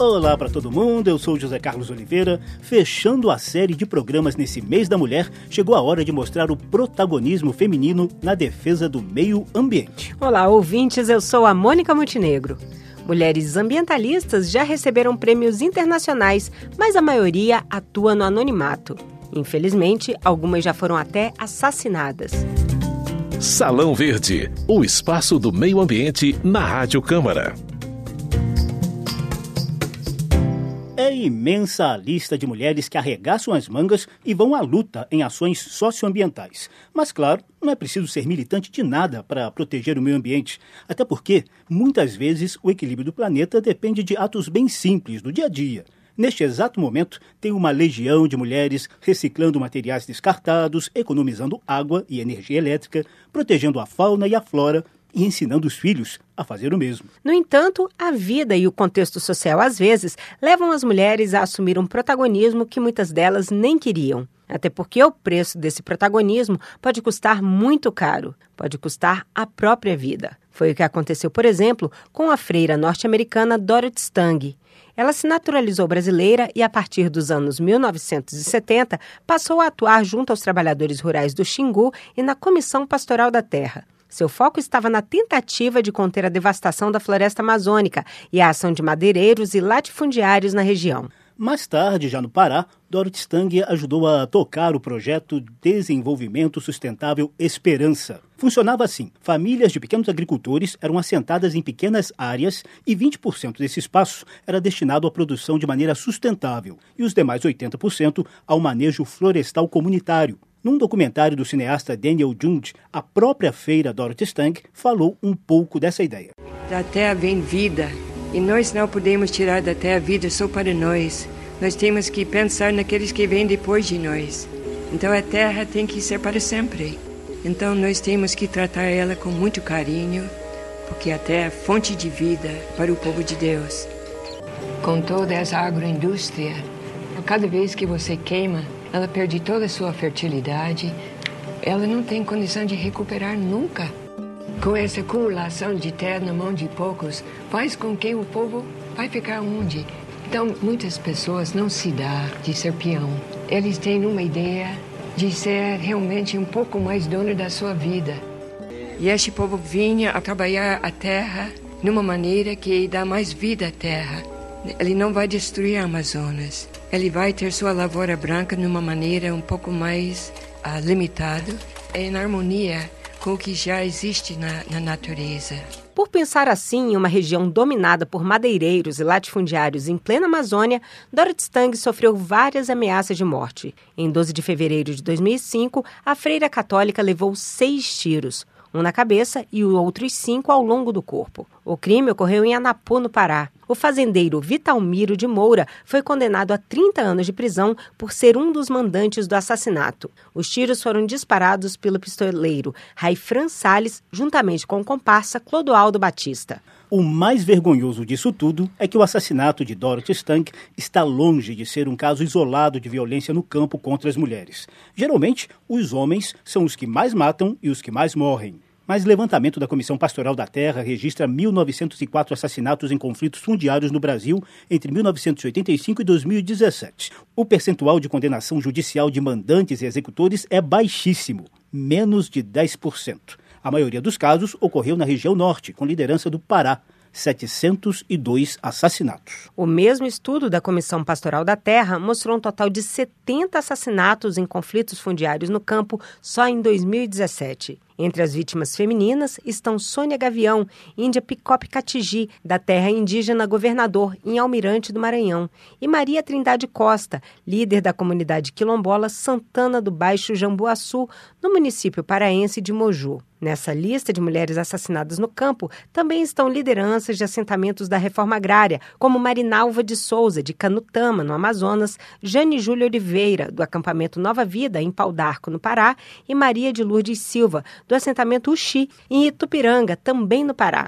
Olá para todo mundo, eu sou José Carlos Oliveira. Fechando a série de programas nesse mês da mulher, chegou a hora de mostrar o protagonismo feminino na defesa do meio ambiente. Olá, ouvintes, eu sou a Mônica Montenegro. Mulheres ambientalistas já receberam prêmios internacionais, mas a maioria atua no anonimato. Infelizmente, algumas já foram até assassinadas. Salão Verde, o espaço do meio ambiente na Rádio Câmara. Imensa lista de mulheres que arregaçam as mangas e vão à luta em ações socioambientais. Mas, claro, não é preciso ser militante de nada para proteger o meio ambiente. Até porque, muitas vezes, o equilíbrio do planeta depende de atos bem simples do dia a dia. Neste exato momento, tem uma legião de mulheres reciclando materiais descartados, economizando água e energia elétrica, protegendo a fauna e a flora e ensinando os filhos a fazer o mesmo. No entanto, a vida e o contexto social, às vezes, levam as mulheres a assumir um protagonismo que muitas delas nem queriam. Até porque o preço desse protagonismo pode custar muito caro, pode custar a própria vida. Foi o que aconteceu, por exemplo, com a freira norte-americana Dorothy Stang. Ela se naturalizou brasileira e, a partir dos anos 1970, passou a atuar junto aos trabalhadores rurais do Xingu e na Comissão Pastoral da Terra. Seu foco estava na tentativa de conter a devastação da floresta amazônica e a ação de madeireiros e latifundiários na região. Mais tarde, já no Pará, Dorothy Stang ajudou a tocar o projeto Desenvolvimento Sustentável Esperança. Funcionava assim: famílias de pequenos agricultores eram assentadas em pequenas áreas e 20% desse espaço era destinado à produção de maneira sustentável e os demais 80% ao manejo florestal comunitário. Num documentário do cineasta Daniel Jund, a própria feira Dorothy Stang falou um pouco dessa ideia. Da terra vem vida, e nós não podemos tirar da terra vida só para nós. Nós temos que pensar naqueles que vêm depois de nós. Então a terra tem que ser para sempre. Então nós temos que tratar ela com muito carinho, porque a terra é fonte de vida para o povo de Deus. Com toda essa agroindústria, cada vez que você queima, ela perde toda a sua fertilidade, ela não tem condição de recuperar nunca. Com essa acumulação de terra na mão de poucos, faz com que o povo vai ficar onde? Então, muitas pessoas não se dá de ser peão. Eles têm uma ideia de ser realmente um pouco mais dono da sua vida. E este povo vinha a trabalhar a terra numa maneira que dá mais vida à terra. Ele não vai destruir a Amazonas ele vai ter sua lavoura branca de uma maneira um pouco mais uh, limitada, em harmonia com o que já existe na, na natureza. Por pensar assim em uma região dominada por madeireiros e latifundiários em plena Amazônia, Dorothy Stang sofreu várias ameaças de morte. Em 12 de fevereiro de 2005, a freira católica levou seis tiros, um na cabeça e outros cinco ao longo do corpo. O crime ocorreu em Anapu, no Pará. O fazendeiro Vitalmiro de Moura foi condenado a 30 anos de prisão por ser um dos mandantes do assassinato. Os tiros foram disparados pelo pistoleiro Raifran Salles, juntamente com o comparsa Clodoaldo Batista. O mais vergonhoso disso tudo é que o assassinato de Dorothy Stank está longe de ser um caso isolado de violência no campo contra as mulheres. Geralmente, os homens são os que mais matam e os que mais morrem. Mas levantamento da Comissão Pastoral da Terra registra 1.904 assassinatos em conflitos fundiários no Brasil entre 1985 e 2017. O percentual de condenação judicial de mandantes e executores é baixíssimo, menos de 10%. A maioria dos casos ocorreu na região norte, com liderança do Pará, 702 assassinatos. O mesmo estudo da Comissão Pastoral da Terra mostrou um total de 70 assassinatos em conflitos fundiários no campo só em 2017. Entre as vítimas femininas estão Sônia Gavião, índia Picope Catigi, da terra indígena Governador, em Almirante do Maranhão, e Maria Trindade Costa, líder da comunidade quilombola Santana do Baixo Jambuaçu, no município paraense de Moju. Nessa lista de mulheres assassinadas no campo também estão lideranças de assentamentos da reforma agrária, como Marinalva de Souza, de Canutama, no Amazonas, Jane Júlia Oliveira, do acampamento Nova Vida, em Pau d'Arco, no Pará, e Maria de Lourdes Silva, do assentamento Uxi, em Itupiranga, também no Pará.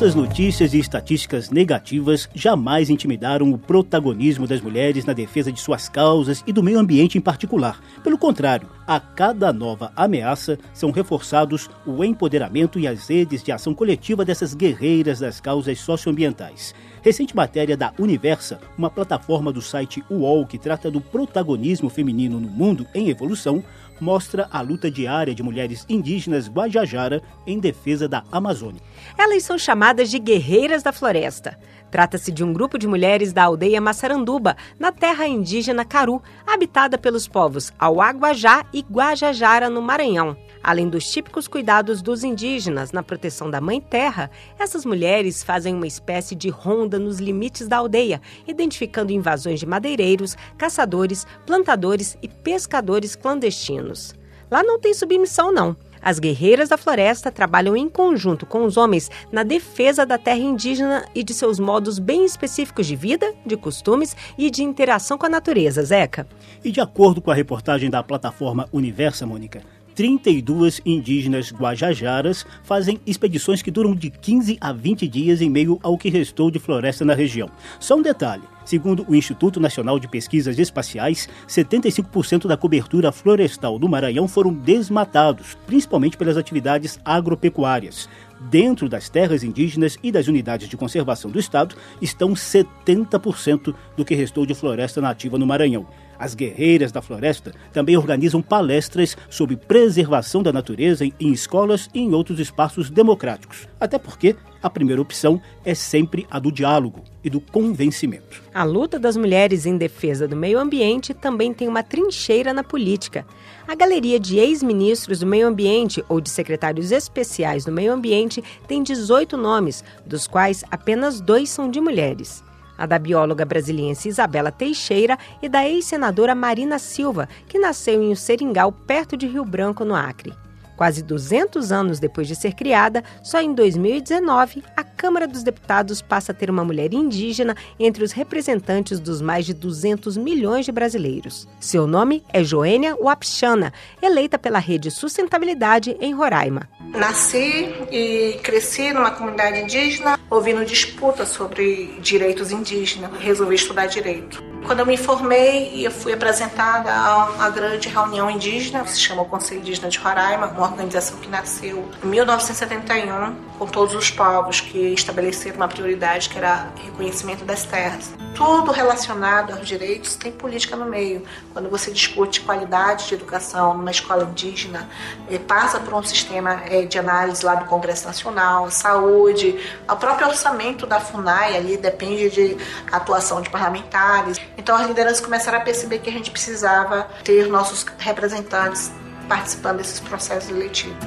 Essas notícias e estatísticas negativas jamais intimidaram o protagonismo das mulheres na defesa de suas causas e do meio ambiente em particular. Pelo contrário, A cada nova ameaça são reforçados o empoderamento e as redes de ação coletiva dessas guerreiras das causas socioambientais. Recente matéria da Universa, uma plataforma do site UOL que trata do protagonismo feminino no mundo em evolução, mostra a luta diária de mulheres indígenas Guajajara em defesa da Amazônia. Elas são chamadas de guerreiras da floresta. Trata-se de um grupo de mulheres da aldeia Massaranduba, na terra indígena Caru, habitada pelos povos Auaguajá e Guajajara, no Maranhão. Além dos típicos cuidados dos indígenas na proteção da Mãe Terra, essas mulheres fazem uma espécie de ronda nos limites da aldeia, identificando invasões de madeireiros, caçadores, plantadores e pescadores clandestinos. Lá não tem submissão, não. As guerreiras da floresta trabalham em conjunto com os homens na defesa da terra indígena e de seus modos bem específicos de vida, de costumes e de interação com a natureza, Zeca. E de acordo com a reportagem da plataforma Universa, Mônica, 32 indígenas guajajaras fazem expedições que duram de 15 a 20 dias em meio ao que restou de floresta na região. Só um detalhe: segundo o Instituto Nacional de Pesquisas Espaciais, 75% da cobertura florestal do Maranhão foram desmatados, principalmente pelas atividades agropecuárias. Dentro das terras indígenas e das unidades de conservação do Estado estão 70% do que restou de floresta nativa no Maranhão. As guerreiras da floresta também organizam palestras sobre preservação da natureza em escolas e em outros espaços democráticos. Até porque a primeira opção é sempre a do diálogo e do convencimento. A luta das mulheres em defesa do meio ambiente também tem uma trincheira na política. A galeria de ex-ministros do meio ambiente ou de secretários especiais do meio ambiente tem 18 nomes, dos quais apenas dois são de mulheres a da bióloga brasiliense Isabela Teixeira e da ex-senadora Marina Silva, que nasceu em Seringal, perto de Rio Branco, no Acre. Quase 200 anos depois de ser criada, só em 2019, a Câmara dos Deputados passa a ter uma mulher indígena entre os representantes dos mais de 200 milhões de brasileiros. Seu nome é Joênia Wapchana, eleita pela Rede Sustentabilidade em Roraima. Nasci e cresci numa comunidade indígena, ouvindo disputas sobre direitos indígenas. Resolvi estudar direito. Quando eu me formei, eu fui apresentada a uma grande reunião indígena, que se chama o Conselho Indígena de Roraima, uma organização que nasceu em 1971, com todos os povos que estabeleceram uma prioridade que era reconhecimento das terras. Tudo relacionado aos direitos tem política no meio. Quando você discute qualidade de educação numa escola indígena, eh, passa por um sistema eh, de análise lá do Congresso Nacional, saúde, o próprio orçamento da FUNAI ali depende de atuação de parlamentares. Então as lideranças começaram a perceber que a gente precisava ter nossos representantes participando desses processos eletivos.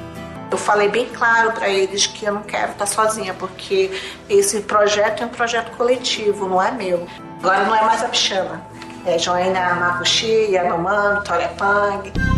Eu falei bem claro para eles que eu não quero estar sozinha, porque esse projeto é um projeto coletivo, não é meu. Agora não é mais a Pichana, é Joana Makushi, Yanomami, Torepang.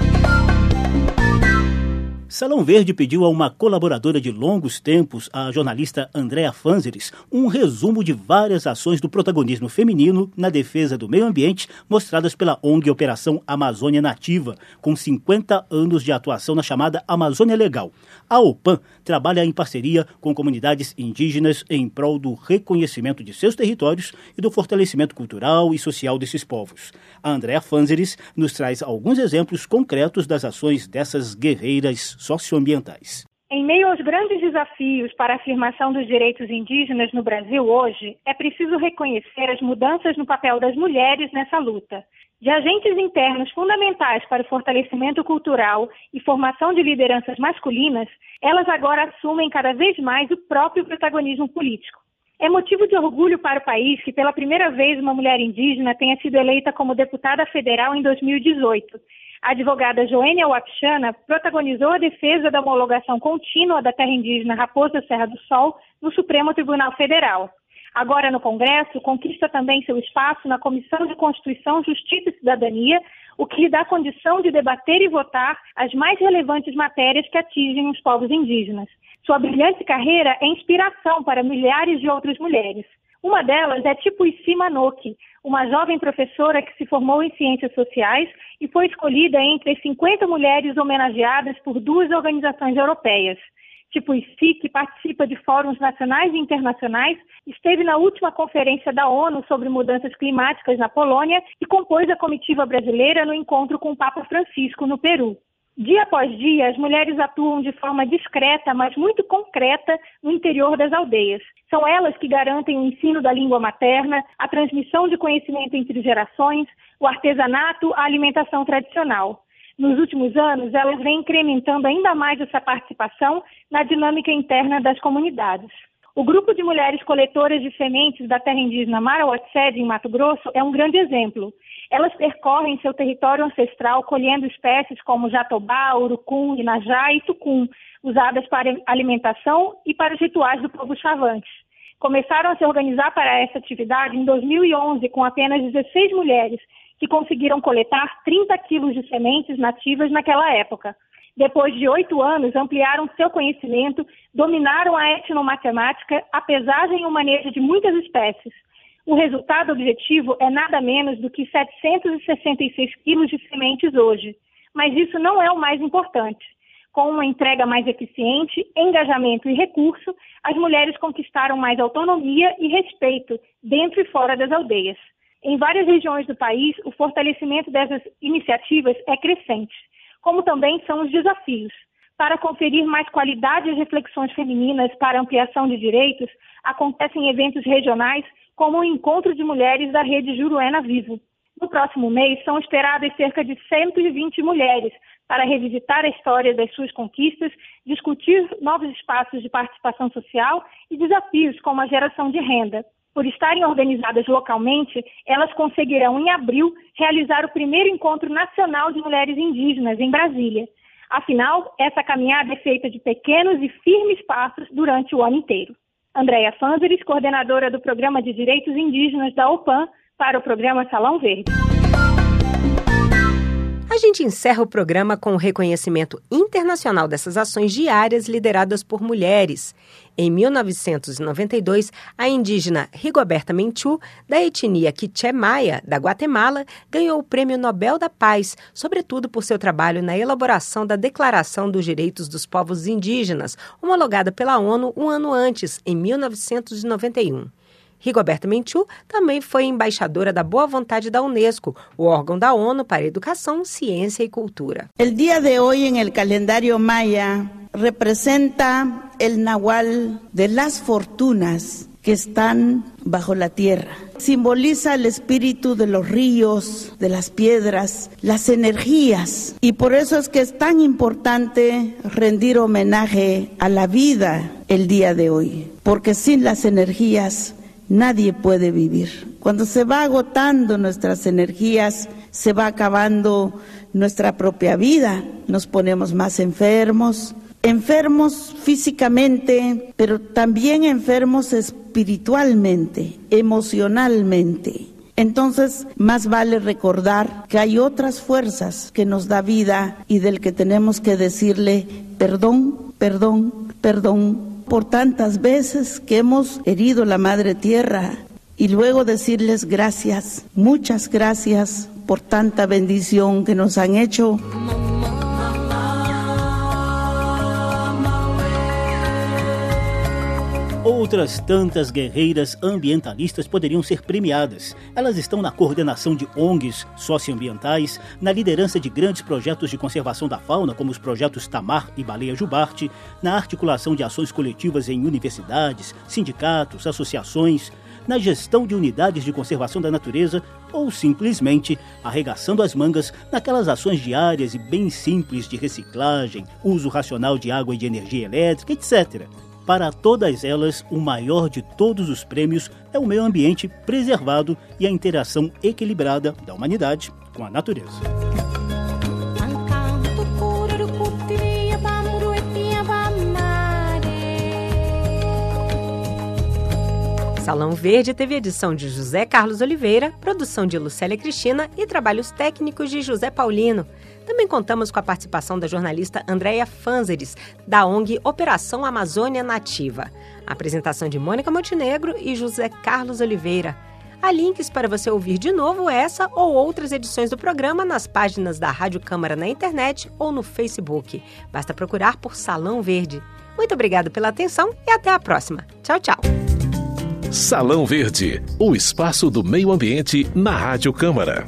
Salão Verde pediu a uma colaboradora de longos tempos, a jornalista Andréa Fanzeres, um resumo de várias ações do protagonismo feminino na defesa do meio ambiente mostradas pela ONG Operação Amazônia Nativa, com 50 anos de atuação na chamada Amazônia Legal. A OPAN trabalha em parceria com comunidades indígenas em prol do reconhecimento de seus territórios e do fortalecimento cultural e social desses povos. A Andréa Fanzeres nos traz alguns exemplos concretos das ações dessas guerreiras socioambientais. Em meio aos grandes desafios para a afirmação dos direitos indígenas no Brasil hoje, é preciso reconhecer as mudanças no papel das mulheres nessa luta. De agentes internos fundamentais para o fortalecimento cultural e formação de lideranças masculinas, elas agora assumem cada vez mais o próprio protagonismo político. É motivo de orgulho para o país que, pela primeira vez, uma mulher indígena tenha sido eleita como deputada federal em 2018 a advogada Joênia Wapchana protagonizou a defesa da homologação contínua da terra indígena Raposa Serra do Sol no Supremo Tribunal Federal. Agora, no Congresso, conquista também seu espaço na Comissão de Constituição, Justiça e Cidadania, o que lhe dá condição de debater e votar as mais relevantes matérias que atingem os povos indígenas. Sua brilhante carreira é inspiração para milhares de outras mulheres. Uma delas é Tipuici Manoki, uma jovem professora que se formou em ciências sociais e foi escolhida entre as 50 mulheres homenageadas por duas organizações europeias. tipo IFI, que participa de fóruns nacionais e internacionais, esteve na última conferência da ONU sobre mudanças climáticas na Polônia e compôs a comitiva brasileira no encontro com o Papa Francisco no Peru. Dia após dia, as mulheres atuam de forma discreta, mas muito concreta, no interior das aldeias. São elas que garantem o ensino da língua materna, a transmissão de conhecimento entre gerações, o artesanato, a alimentação tradicional. Nos últimos anos, elas vêm incrementando ainda mais essa participação na dinâmica interna das comunidades. O grupo de mulheres coletoras de sementes da terra indígena Marauatsed, em Mato Grosso, é um grande exemplo. Elas percorrem seu território ancestral colhendo espécies como jatobá, urucum, inajá e tucum, usadas para alimentação e para os rituais do povo chavante. Começaram a se organizar para essa atividade em 2011 com apenas 16 mulheres que conseguiram coletar 30 quilos de sementes nativas naquela época. Depois de oito anos, ampliaram seu conhecimento, dominaram a etnomatemática, a pesagem e o manejo de muitas espécies. O resultado objetivo é nada menos do que 766 quilos de sementes hoje. Mas isso não é o mais importante. Com uma entrega mais eficiente, engajamento e recurso, as mulheres conquistaram mais autonomia e respeito dentro e fora das aldeias. Em várias regiões do país, o fortalecimento dessas iniciativas é crescente, como também são os desafios. Para conferir mais qualidade às reflexões femininas para ampliação de direitos, acontecem eventos regionais, como o Encontro de Mulheres da Rede Juruena Vivo. No próximo mês, são esperadas cerca de 120 mulheres para revisitar a história das suas conquistas, discutir novos espaços de participação social e desafios como a geração de renda. Por estarem organizadas localmente, elas conseguirão, em abril, realizar o primeiro encontro nacional de mulheres indígenas em Brasília. Afinal, essa caminhada é feita de pequenos e firmes passos durante o ano inteiro. Andréia Fanzeres, coordenadora do Programa de Direitos Indígenas da OPAN, para o programa Salão Verde. A gente encerra o programa com o reconhecimento internacional dessas ações diárias lideradas por mulheres. Em 1992, a indígena Rigoberta Menchú, da etnia Quiché Maia, da Guatemala, ganhou o Prêmio Nobel da Paz, sobretudo por seu trabalho na elaboração da Declaração dos Direitos dos Povos Indígenas, homologada pela ONU um ano antes, em 1991. Rigoberta Menchú também foi embaixadora da Boa Vontade da Unesco, o órgão da ONU para Educação, Ciência e Cultura. O dia de hoje en el calendario maya representa el nahual de las fortunas que están bajo la tierra. Simboliza el espíritu de los ríos, de las piedras, las energías. Y por eso es que es tan importante rendir homenaje a la vida el día de hoy. Porque sin las energías nadie puede vivir. Cuando se va agotando nuestras energías, se va acabando nuestra propia vida, nos ponemos más enfermos, enfermos físicamente, pero también enfermos espiritualmente, emocionalmente. Entonces, más vale recordar que hay otras fuerzas que nos da vida y del que tenemos que decirle perdón, perdón, perdón, por tantas veces que hemos herido la Madre Tierra y luego decirles gracias, muchas gracias por tanta bendición que nos han hecho. Outras tantas guerreiras ambientalistas poderiam ser premiadas. Elas estão na coordenação de ONGs socioambientais, na liderança de grandes projetos de conservação da fauna, como os projetos Tamar e Baleia Jubarte, na articulação de ações coletivas em universidades, sindicatos, associações, na gestão de unidades de conservação da natureza ou simplesmente arregaçando as mangas naquelas ações diárias e bem simples de reciclagem, uso racional de água e de energia elétrica, etc. Para todas elas, o maior de todos os prêmios é o meio ambiente preservado e a interação equilibrada da humanidade com a natureza. Salão Verde teve edição de José Carlos Oliveira, produção de Lucélia Cristina e trabalhos técnicos de José Paulino. Também contamos com a participação da jornalista Andréia Fanzeres, da ONG Operação Amazônia Nativa. A apresentação de Mônica Montenegro e José Carlos Oliveira. Há links para você ouvir de novo essa ou outras edições do programa nas páginas da Rádio Câmara na internet ou no Facebook. Basta procurar por Salão Verde. Muito obrigado pela atenção e até a próxima. Tchau, tchau. Salão Verde, o espaço do meio ambiente na Rádio Câmara.